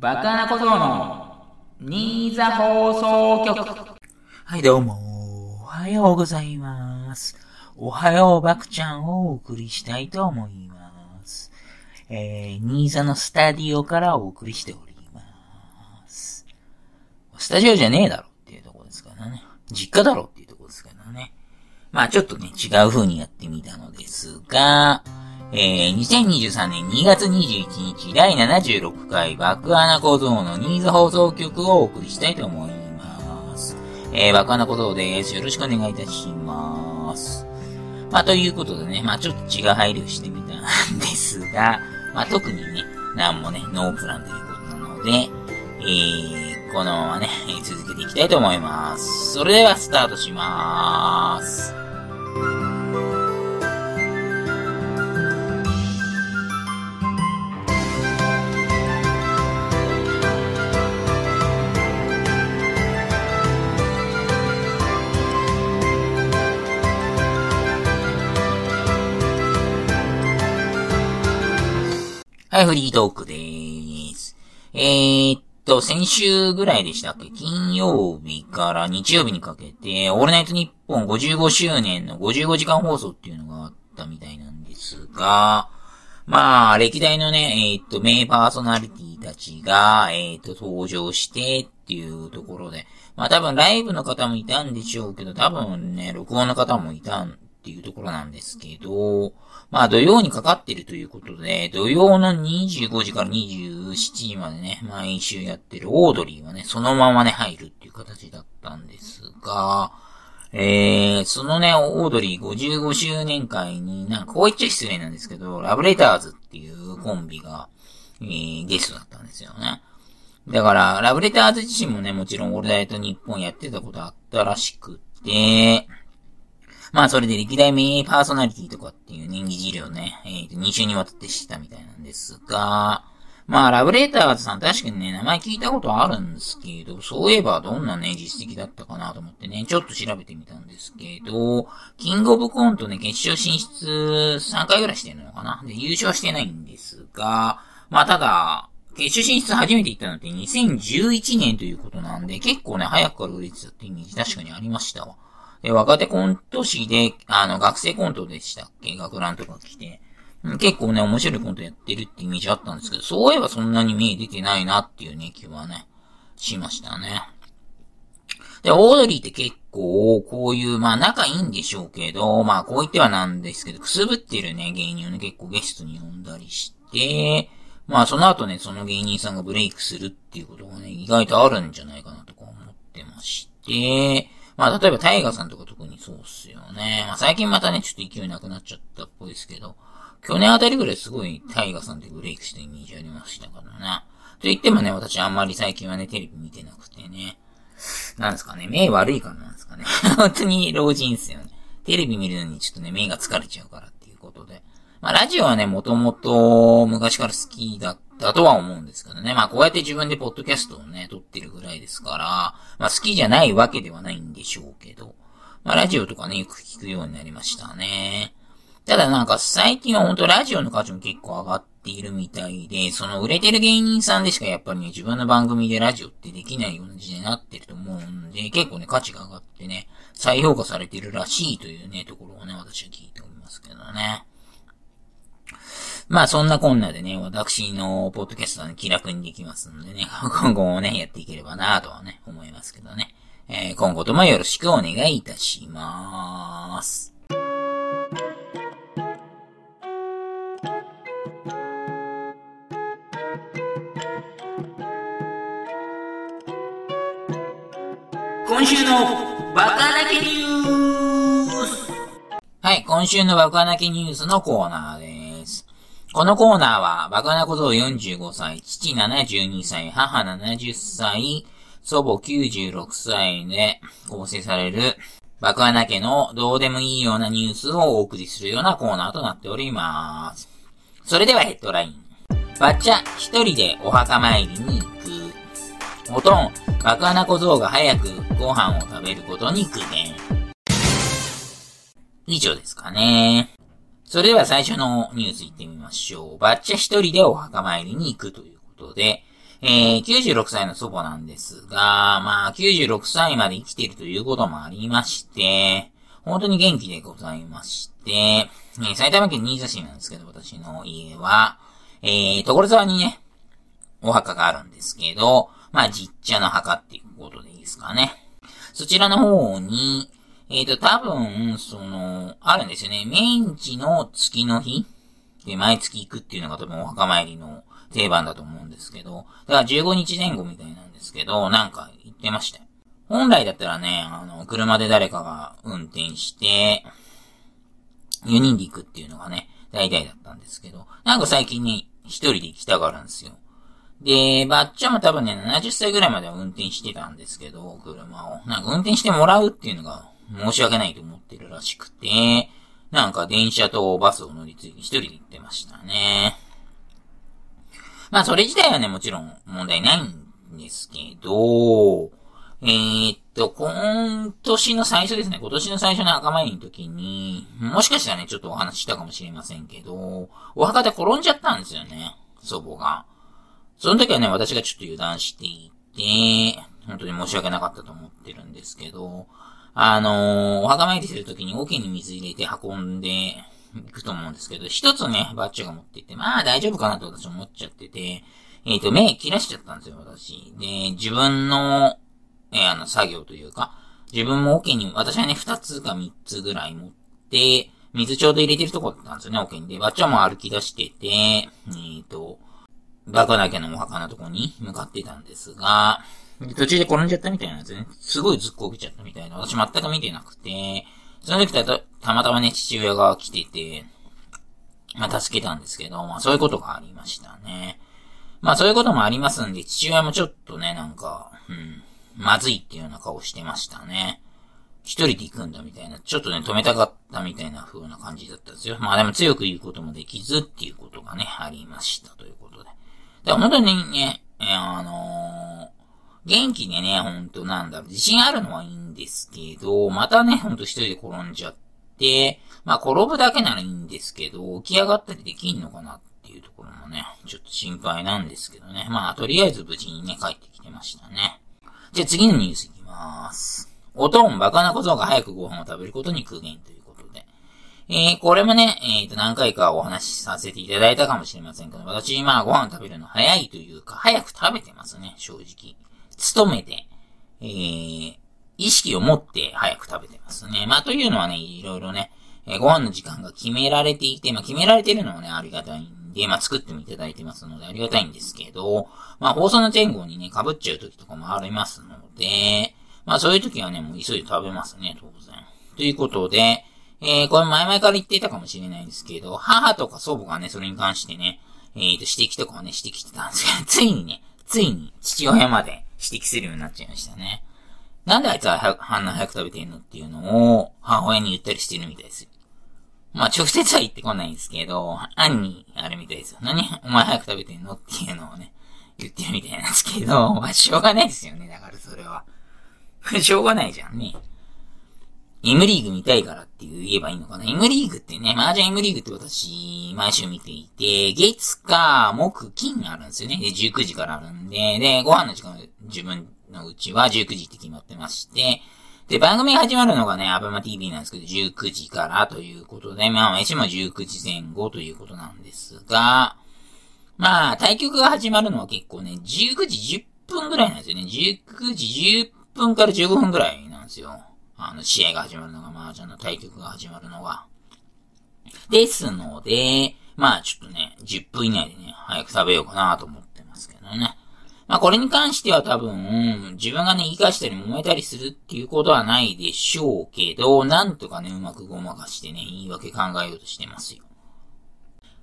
バカな小僧の新座放送局。はい、どうも。おはようございます。おはようばくちゃんをお送りしたいと思います。えー、新座のスタディオからお送りしております。スタジオじゃねえだろっていうとこですからね。実家だろっていうとこですからね。まあちょっとね、違う風にやってみたのですが、えー、2023年2月21日第76回爆穴小僧のニーズ放送局をお送りしたいと思います。えー、爆穴小僧です。よろしくお願いいたします。まあ、ということでね、まあ、ちょっと違う配慮してみたんですが、まあ、特にね、なんもね、ノープランということなので、えー、このままね、続けていきたいと思います。それでは、スタートしまーす。はい、フリートークでーす。えー、っと、先週ぐらいでしたっけ？金曜日から日曜日にかけて、オールナイトニッポン55周年の55時間放送っていうのがあったみたいなんですが、まあ、歴代のね、えーっと、名パーソナリティたちが、えーっと、登場してっていうところで、まあ多分ライブの方もいたんでしょうけど、多分ね、録音の方もいたんっていうところなんですけど、まあ土曜にかかってるということで、土曜の25時から27時までね、毎週やってるオードリーはね、そのままね、入るっていう形だったんですが、えー、そのね、オードリー55周年会に、なんかこう言っちゃ失礼なんですけど、ラブレターズっていうコンビが、えー、ゲストだったんですよね。だから、ラブレターズ自身もね、もちろんオールナイト日本やってたことあったらしくて、まあそれで歴代名パーソナリティとかっていうね、議事をね、えーと、2週にわたってしたみたいなんですが、まあラブレーターズさん確かにね、名前聞いたことあるんですけど、そういえばどんなね、実績だったかなと思ってね、ちょっと調べてみたんですけど、キングオブコントね、決勝進出3回ぐらいしてるのかなで、優勝してないんですが、まあただ、決勝進出初めて行ったのって2011年ということなんで、結構ね、早くから売れてたってイメージ確かにありましたわ。で、若手コント師で、あの、学生コントでしたっけ？学ランとか来て。結構ね、面白いコントやってるってイメージあったんですけど、そういえばそんなに目出てないなっていうね、気はね、しましたね。で、オードリーって結構、こういう、まあ仲いいんでしょうけど、まあこう言ってはなんですけど、くすぶってるね、芸人をね、結構ゲストに呼んだりして、まあその後ね、その芸人さんがブレイクするっていうことがね、意外とあるんじゃないかなとか思ってまして、まあ例えばタイガーさんとか特にそうっすよね。まあ最近またね、ちょっと勢いなくなっちゃったっぽいですけど、去年あたりぐらいすごいタイガーさんでブレイクしたイメージありましたからね。と言ってもね、私あんまり最近はね、テレビ見てなくてね。なんですかね、目悪いからなんですかね。本当に老人っすよね。テレビ見るのにちょっとね、目が疲れちゃうからっていうことで。まあ、ラジオはね、もともと昔から好きだったとは思うんですけどね。まあ、こうやって自分でポッドキャストをね、撮ってるぐらいですから、まあ、好きじゃないわけではないんでしょうけど、まあ、ラジオとかね、よく聞くようになりましたね。ただなんか最近は本当ラジオの価値も結構上がっているみたいで、その売れてる芸人さんでしかやっぱりね、自分の番組でラジオってできないような時代になってると思うんで、結構ね、価値が上がってね、再評価されてるらしいというね、ところをね、私は聞いておりますけどね。まあそんなこんなでね、私のポッドキャストはね、気楽にできますのでね、今後もね、やっていければなとはね、思いますけどね。えー今後ともよろしくお願いいたしまーす。今週のバカだけニュースはい、今週のバカだけニュースのコーナーです。このコーナーは、バカな小僧45歳、父72歳、母70歳、祖母96歳で構成される、バカな家のどうでもいいようなニュースをお送りするようなコーナーとなっております。それではヘッドライン。バッチャ一人でお墓参りに行く。おとん、爆穴小僧が早くご飯を食べることに苦言。以上ですかね。それでは最初のニュース行ってみましょう。バッチャ一人でお墓参りに行くということで、えー、96歳の祖母なんですが、まあ、96歳まで生きているということもありまして、本当に元気でございまして、えー、埼玉県新座市なんですけど、私の家は、えー、所沢にね、お墓があるんですけど、まあ、実茶の墓っていうことでいいですかね。そちらの方に、えっ、ー、と、多分、その、あるんですよね。明治の月の日？で毎月行くっていうのが多分お墓参りの定番だと思うんですけど、だから15日前後みたいなんですけど、なんか言ってましたよ。本来だったらね、あの、車で誰かが運転して、4人で行くっていうのがね、大体だったんですけど、なんか最近ね、一人で行きたがるんですよ。で、ばっちゃんも多分ね、70歳ぐらいまでは運転してたんですけど、車を。なんか運転してもらうっていうのが申し訳ないと思ってるらしくて、なんか電車とバスを乗り継いで一人で行ってましたね。まあそれ自体はね、もちろん問題ないんですけど、えー、っと、今年の最初ですね、今年の最初の赤参りの時に、もしかしたらね、ちょっとお話したかもしれませんけど、お墓で転んじゃったんですよね、祖母が。その時はね、私がちょっと油断していて、本当に申し訳なかったと思ってるんですけど、あのー、お墓参りするときに桶に水入れて運んでいくと思うんですけど、一つね、バッチが持ってって、まあ大丈夫かなと私思っちゃってて、えっ、ー、と、目切らしちゃったんですよ、私。で、自分の、えー、あの、作業というか、自分も桶に、私はね、二つか三つぐらい持って、水ちょうど入れてるとこだったんですよね、桶に。で、バッチャも歩き出してて、えっ、ー、と、バカだけのお墓のとこに向かってたんですが、途中で転んじゃったみたいなんですね。すごいずっこけちゃったみたいな。私全く見てなくて、その時たたまたまね、父親が来てて、まあ助けたんですけど、まあそういうことがありましたね。まあそういうこともありますんで、父親もちょっとね、なんか、うん、まずいっていうような顔してましたね。一人で行くんだみたいな、ちょっとね、止めたかったみたいな風な感じだったんですよ。まあでも強く言うこともできずっていうことがね、ありましたということで。で、本当にね、えー、あのー、元気でね、ほんとなんだろう、自信あるのはいいんですけど、またね、ほんと一人で転んじゃって、まあ転ぶだけならいいんですけど、起き上がったりできんのかなっていうところもね、ちょっと心配なんですけどね。まあとりあえず無事にね、帰ってきてましたね。じゃあ次のニュースいきます。おとんバカな小僧が早くご飯を食べることに苦言ということで。えー、これもね、えっ、ー、と、何回かお話しさせていただいたかもしれませんけど、私、まあ、ご飯食べるの早いというか、早く食べてますね、正直。勤めて、えー、意識を持って早く食べてますね。まあ、というのはね、いろいろね、えー、ご飯の時間が決められていて、まあ、決められてるのはね、ありがたいんで、まあ、作ってもいただいてますので、ありがたいんですけど、まあ、放送の前後にね、被っちゃう時とかもありますので、まあ、そういう時はね、もう急いで食べますね、当然。ということで、えー、これ前々から言っていたかもしれないんですけど、母とか祖母がね、それに関してね、えーと、指摘とかをね、指摘してたんですけど、ついにね、ついに父親まで指摘するようになっちゃいましたね。なんであいつは、あんな早く食べてんのっていうのを、母親に言ったりしてるみたいです。まあ、直接は言ってこないんですけど、兄にあるみたいですよ。何お前早く食べてんのっていうのをね、言ってるみたいなんですけど、まあ、しょうがないですよね、だからそれは。しょうがないじゃんね。M リーグ見たいからって言えばいいのかな ?M リーグってね、麻雀 M リーグって私、毎週見ていて、月か木金あるんですよね。で、19時からあるんで、で、ご飯の時間、自分のうちは19時って決まってまして、で、番組が始まるのがね、アベマ TV なんですけど、19時からということで、まあ、私も19時前後ということなんですが、まあ、対局が始まるのは結構ね、19時10分ぐらいなんですよね。19時10分から15分ぐらいなんですよ。あの、試合が始まるのが、麻雀の対局が始まるのが。ですので、まあちょっとね、10分以内でね、早く食べようかなと思ってますけどね。まあこれに関しては多分、自分がね、言い返したり揉めたりするっていうことはないでしょうけど、なんとかね、うまくごまかしてね、言い訳考えようとしてますよ。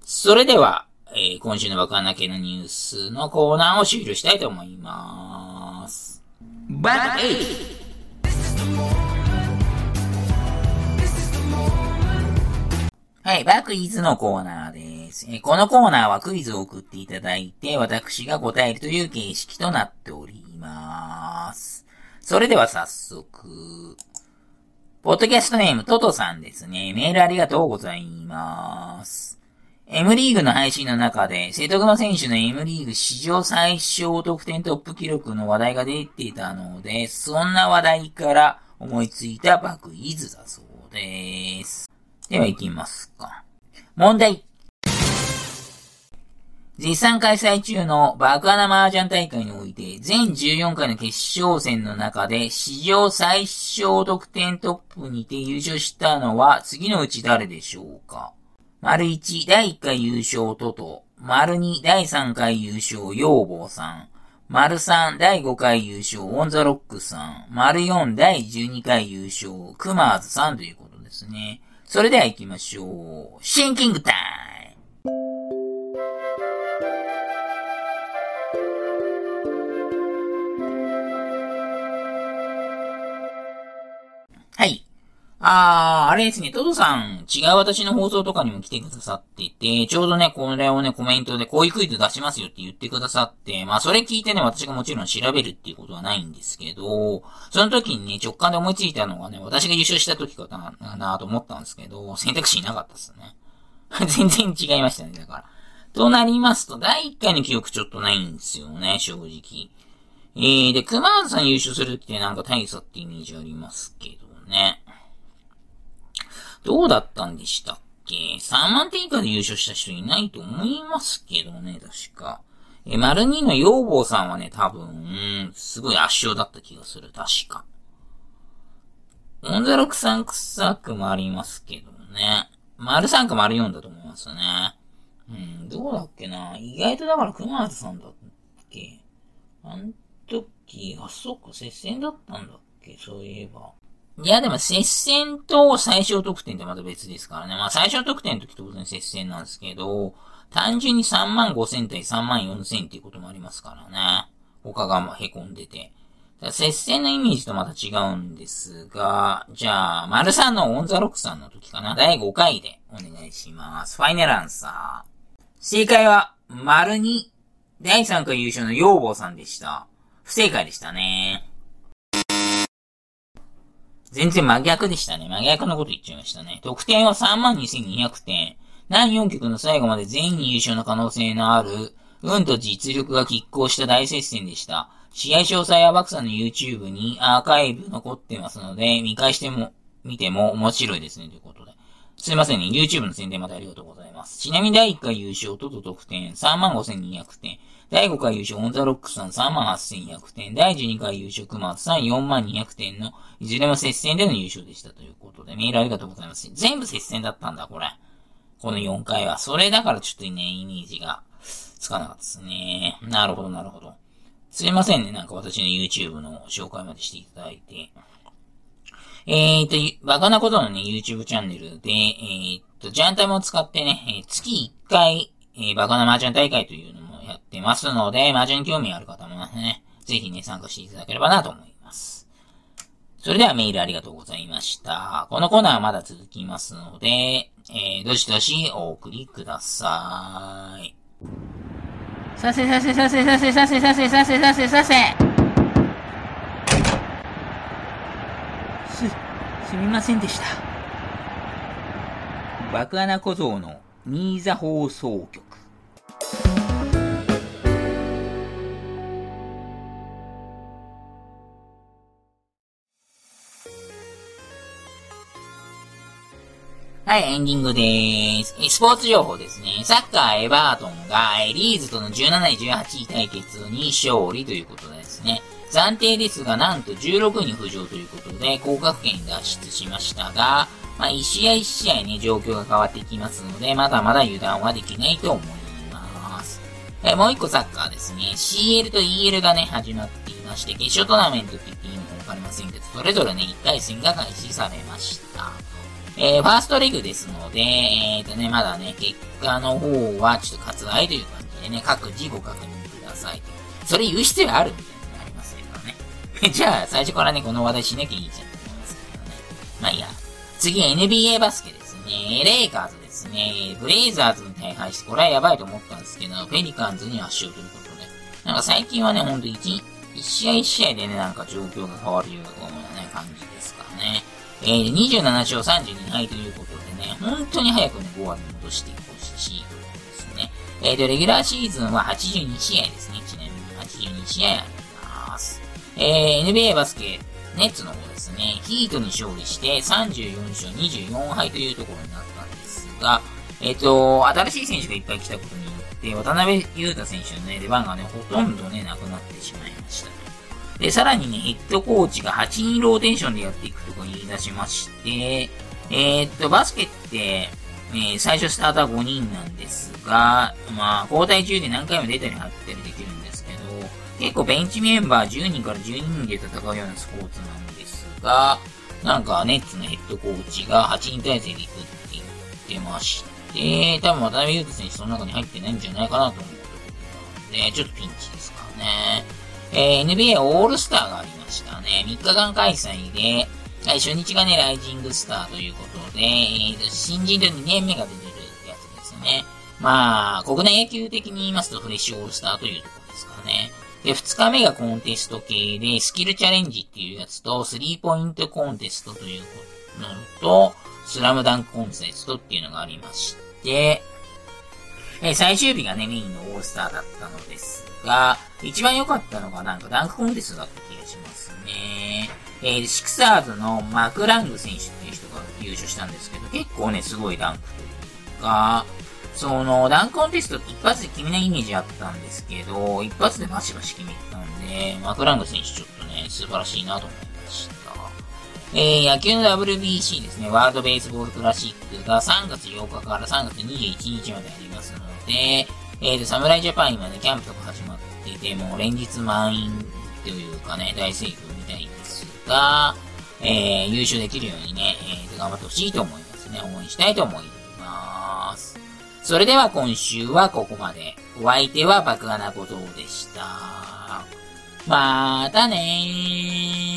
それでは、えー、今週のバカな系のニュースのコーナーを終了したいと思います。バッはい、バクイズのコーナーです。えこのコーナーはクイズを送っていただいて、私が答えるという形式となっております。それでは早速、ポッドキャストネームトトさんですね。メールありがとうございます。M リーグの配信の中で、瀬戸熊選手の M リーグ史上最小得点トップ記録の話題が出ていたので、そんな話題から思いついたバクイズだそうです。では行きますか。問題。絶賛開催中の爆穴麻雀大会において、全14回の決勝戦の中で、史上最小得点トップにて優勝したのは、次のうち誰でしょうか丸1、第1回優勝トト。丸2、第3回優勝養坊さん。丸3、第5回優勝オンザロックさん。丸4、第12回優勝クマーズさんということですね。それでは行きましょう。シンキングタイムあー、あれですね、トドさん、違う私の放送とかにも来てくださっていて、ちょうどね、これをね、コメントでこういうクイズ出しますよって言ってくださって、まあそれ聞いてね、私がもちろん調べるっていうことはないんですけど、その時にね、直感で思いついたのがね、私が優勝した時かな、なと思ったんですけど、選択肢いなかったっすね。全然違いましたね、だから。となりますと、第1回の記憶ちょっとないんですよね、正直。えー、で、熊田さん優勝するってなんか大差ってイメージありますけどね。どうだったんでしたっけ ?3 万点以下で優勝した人いないと思いますけどね、確か。え、丸2の養坊さんはね、多分、すごい圧勝だった気がする、確か。オンザロクサンクサクもありますけどね。丸3か丸4だと思いますね。うん、どうだっけな？意外とだから熊松さんだっけ？あん時、あ、そっか、接戦だったんだっけ？そういえば。いや、でも接戦と最小得点ってまた別ですからね。まあ最小得点の時当然接戦なんですけど、単純に3万5千対3万4千っていうこともありますからね。他が凹んでて。接戦のイメージとまた違うんですが、じゃあ、丸3のオンザロックさんの時かな。第5回でお願いします。ファイナルアンサー。正解は、丸2、第3回優勝の養坊さんでした。不正解でしたね。全然真逆でしたね。真逆のこと言っちゃいましたね。得点は32,200点。何4曲の最後まで全員優勝の可能性のある、運と実力が拮抗した大接戦でした。試合詳細はバクさんの YouTube にアーカイブ残ってますので、見返しても、見ても面白いですね、ということで。すいませんね、YouTube の宣伝までありがとうございます。ちなみに第1回優勝とと得点35,200点。第5回優勝、オンザロックさん38,100点、第12回優勝、熊松さん42,200点の、いずれも接戦での優勝でしたということで、メールありがとうございます。全部接戦だったんだ、これ。この4回は。それだからちょっとね、イメージがつかなかったですね。なるほど、なるほど。すいませんね、なんか私の YouTube の紹介までしていただいて。えーと、バカなことのね、YouTube チャンネルで、えーと、ジャンタイムを使ってね、月1回、えー、バカな麻雀大会というのもやってますので、麻雀興味ある方もね、ぜひね、参加していただければなと思います。それではメールありがとうございました。このコーナーはまだ続きますので、えー、どしどしお送りください。させさせさせさせさせさせさせさせさせす、すみませんでした。爆穴小僧の新座放送局。はい、エンディングでーす。スポーツ情報ですね。サッカーエバートンがリーズとの17位18位対決に勝利ということですね。暫定ですが、なんと16位に浮上ということで、降格圏脱出しましたが、まあ、1試合1試合ね、状況が変わってきますので、まだまだ油断はできないと思います。えもう一個サッカーですね。CL と EL がね、始まっていまして、決勝トーナメントって言っていいのかわかりませんけど、それぞれね、1回戦が開始されました。えー、ファーストレグですので、えーとね、まだね、結果の方はちょっと割愛という感じでね、各自ご確認ください。それ言う必要あるみたいなのがありますけどね。じゃあ、最初からね、この話題しなきゃいいじゃんって思いますけどね。まあいいや。次、NBA バスケですね。レイカーズですね。ブレイザーズに大敗して、これはやばいと思ったんですけど、ペリカンズに圧勝ということで。なんか最近はね、ほんと1、1試合1試合でね、なんか状況が変わるようなね、感じですかね。えー、27勝32敗ということでね、本当に早くね、5割戻してほしいとえっ、ー、と、レギュラーシーズンは82試合ですね。ちなみに82試合あります。えー、NBA バスケ、ネッツの方ですね、ヒートに勝利して34勝24敗というところになったんですが、えっ、ー、と、新しい選手がいっぱい来たことによって、渡辺裕太選手のね、出番がね、ほとんどね、なくなってしまいました。で、さらにね、ヘッドコーチが8人ローテンションでやっていくとか言い出しまして、えー、っと、バスケって、えー、最初スタートは5人なんですが、まあ、交代中で何回も出たり入ったりできるんですけど、結構ベンチメンバー10人から12人で戦うようなスポーツなんですが、なんか、ネッツのヘッドコーチが8人体制で行くって言ってまして、多分渡辺優斗選手その中に入ってないんじゃないかなと思うところで、ちょっとピンチですからね。えー、NBA オールスターがありましたね。3日間開催で、初日がね、ライジングスターということで、えー、新人で2年目が出てるやつですね。まあ、国内野球的に言いますとフレッシュオールスターというところですかね。で、2日目がコンテスト系で、スキルチャレンジっていうやつと、スリーポイントコンテストというのと、スラムダンクコンテストっていうのがありまして、え最終日がね、メインのオールスターだったのですが、一番良かったのがなんかダンクコンテストだった気がしますね。えー、シクサーズのマクラング選手っていう人が優勝したんですけど、結構ね、すごいダンクとか、その、ダンクコンテストって一発で決めないイメージあったんですけど、一発でバシバシ決めたんで、マクラング選手ちょっとね、素晴らしいなと思いました。えー、野球の WBC ですね、ワールドベースボールクラシックが3月8日から3月21日までありますので、えーと、侍ジャパン今ね、キャンプとか始っていて、も連日満員というかね、大盛況みたいですが、えー、優勝できるようにね、えー、頑張ってほしいと思いますね。応援したいと思います。それでは今週はここまで。お相手は爆穴小僧でした。またねー。